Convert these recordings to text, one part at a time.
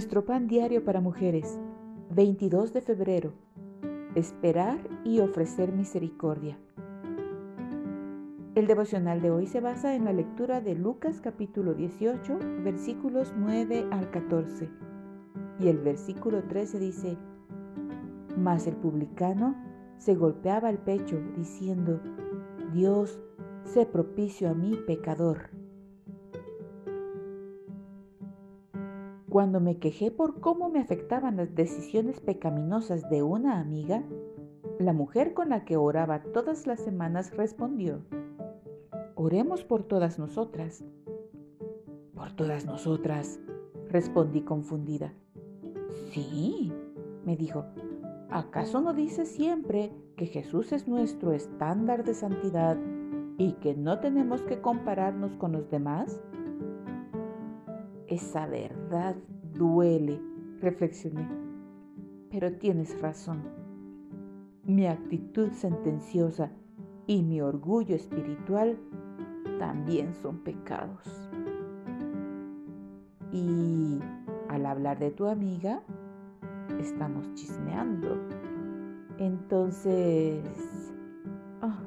Nuestro pan diario para mujeres, 22 de febrero. Esperar y ofrecer misericordia. El devocional de hoy se basa en la lectura de Lucas capítulo 18, versículos 9 al 14. Y el versículo 13 dice, Mas el publicano se golpeaba el pecho diciendo, Dios, sé propicio a mí pecador. Cuando me quejé por cómo me afectaban las decisiones pecaminosas de una amiga, la mujer con la que oraba todas las semanas respondió, Oremos por todas nosotras. Por todas nosotras, respondí confundida. Sí, me dijo, ¿acaso no dice siempre que Jesús es nuestro estándar de santidad y que no tenemos que compararnos con los demás? Esa verdad duele, reflexioné. Pero tienes razón. Mi actitud sentenciosa y mi orgullo espiritual también son pecados. Y al hablar de tu amiga, estamos chismeando. Entonces, ah,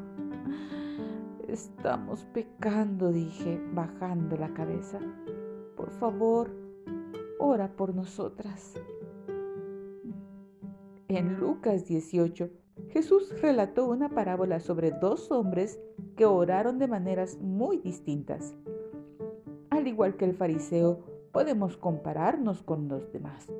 estamos pecando, dije, bajando la cabeza por favor, ora por nosotras. En Lucas 18, Jesús relató una parábola sobre dos hombres que oraron de maneras muy distintas. Al igual que el fariseo, podemos compararnos con los demás,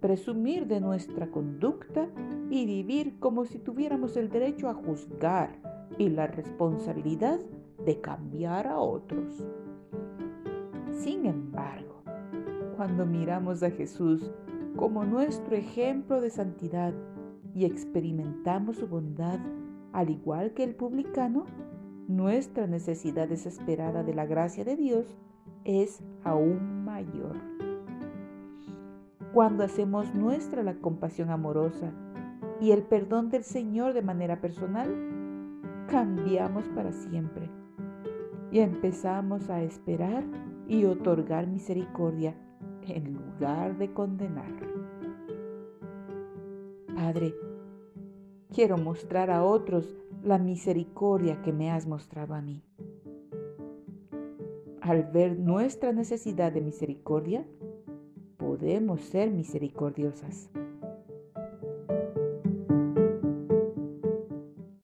presumir de nuestra conducta y vivir como si tuviéramos el derecho a juzgar y la responsabilidad de cambiar a otros. Sin embargo, cuando miramos a Jesús como nuestro ejemplo de santidad y experimentamos su bondad, al igual que el publicano, nuestra necesidad desesperada de la gracia de Dios es aún mayor. Cuando hacemos nuestra la compasión amorosa y el perdón del Señor de manera personal, cambiamos para siempre y empezamos a esperar y otorgar misericordia en lugar de condenar. Padre, quiero mostrar a otros la misericordia que me has mostrado a mí. Al ver nuestra necesidad de misericordia, podemos ser misericordiosas.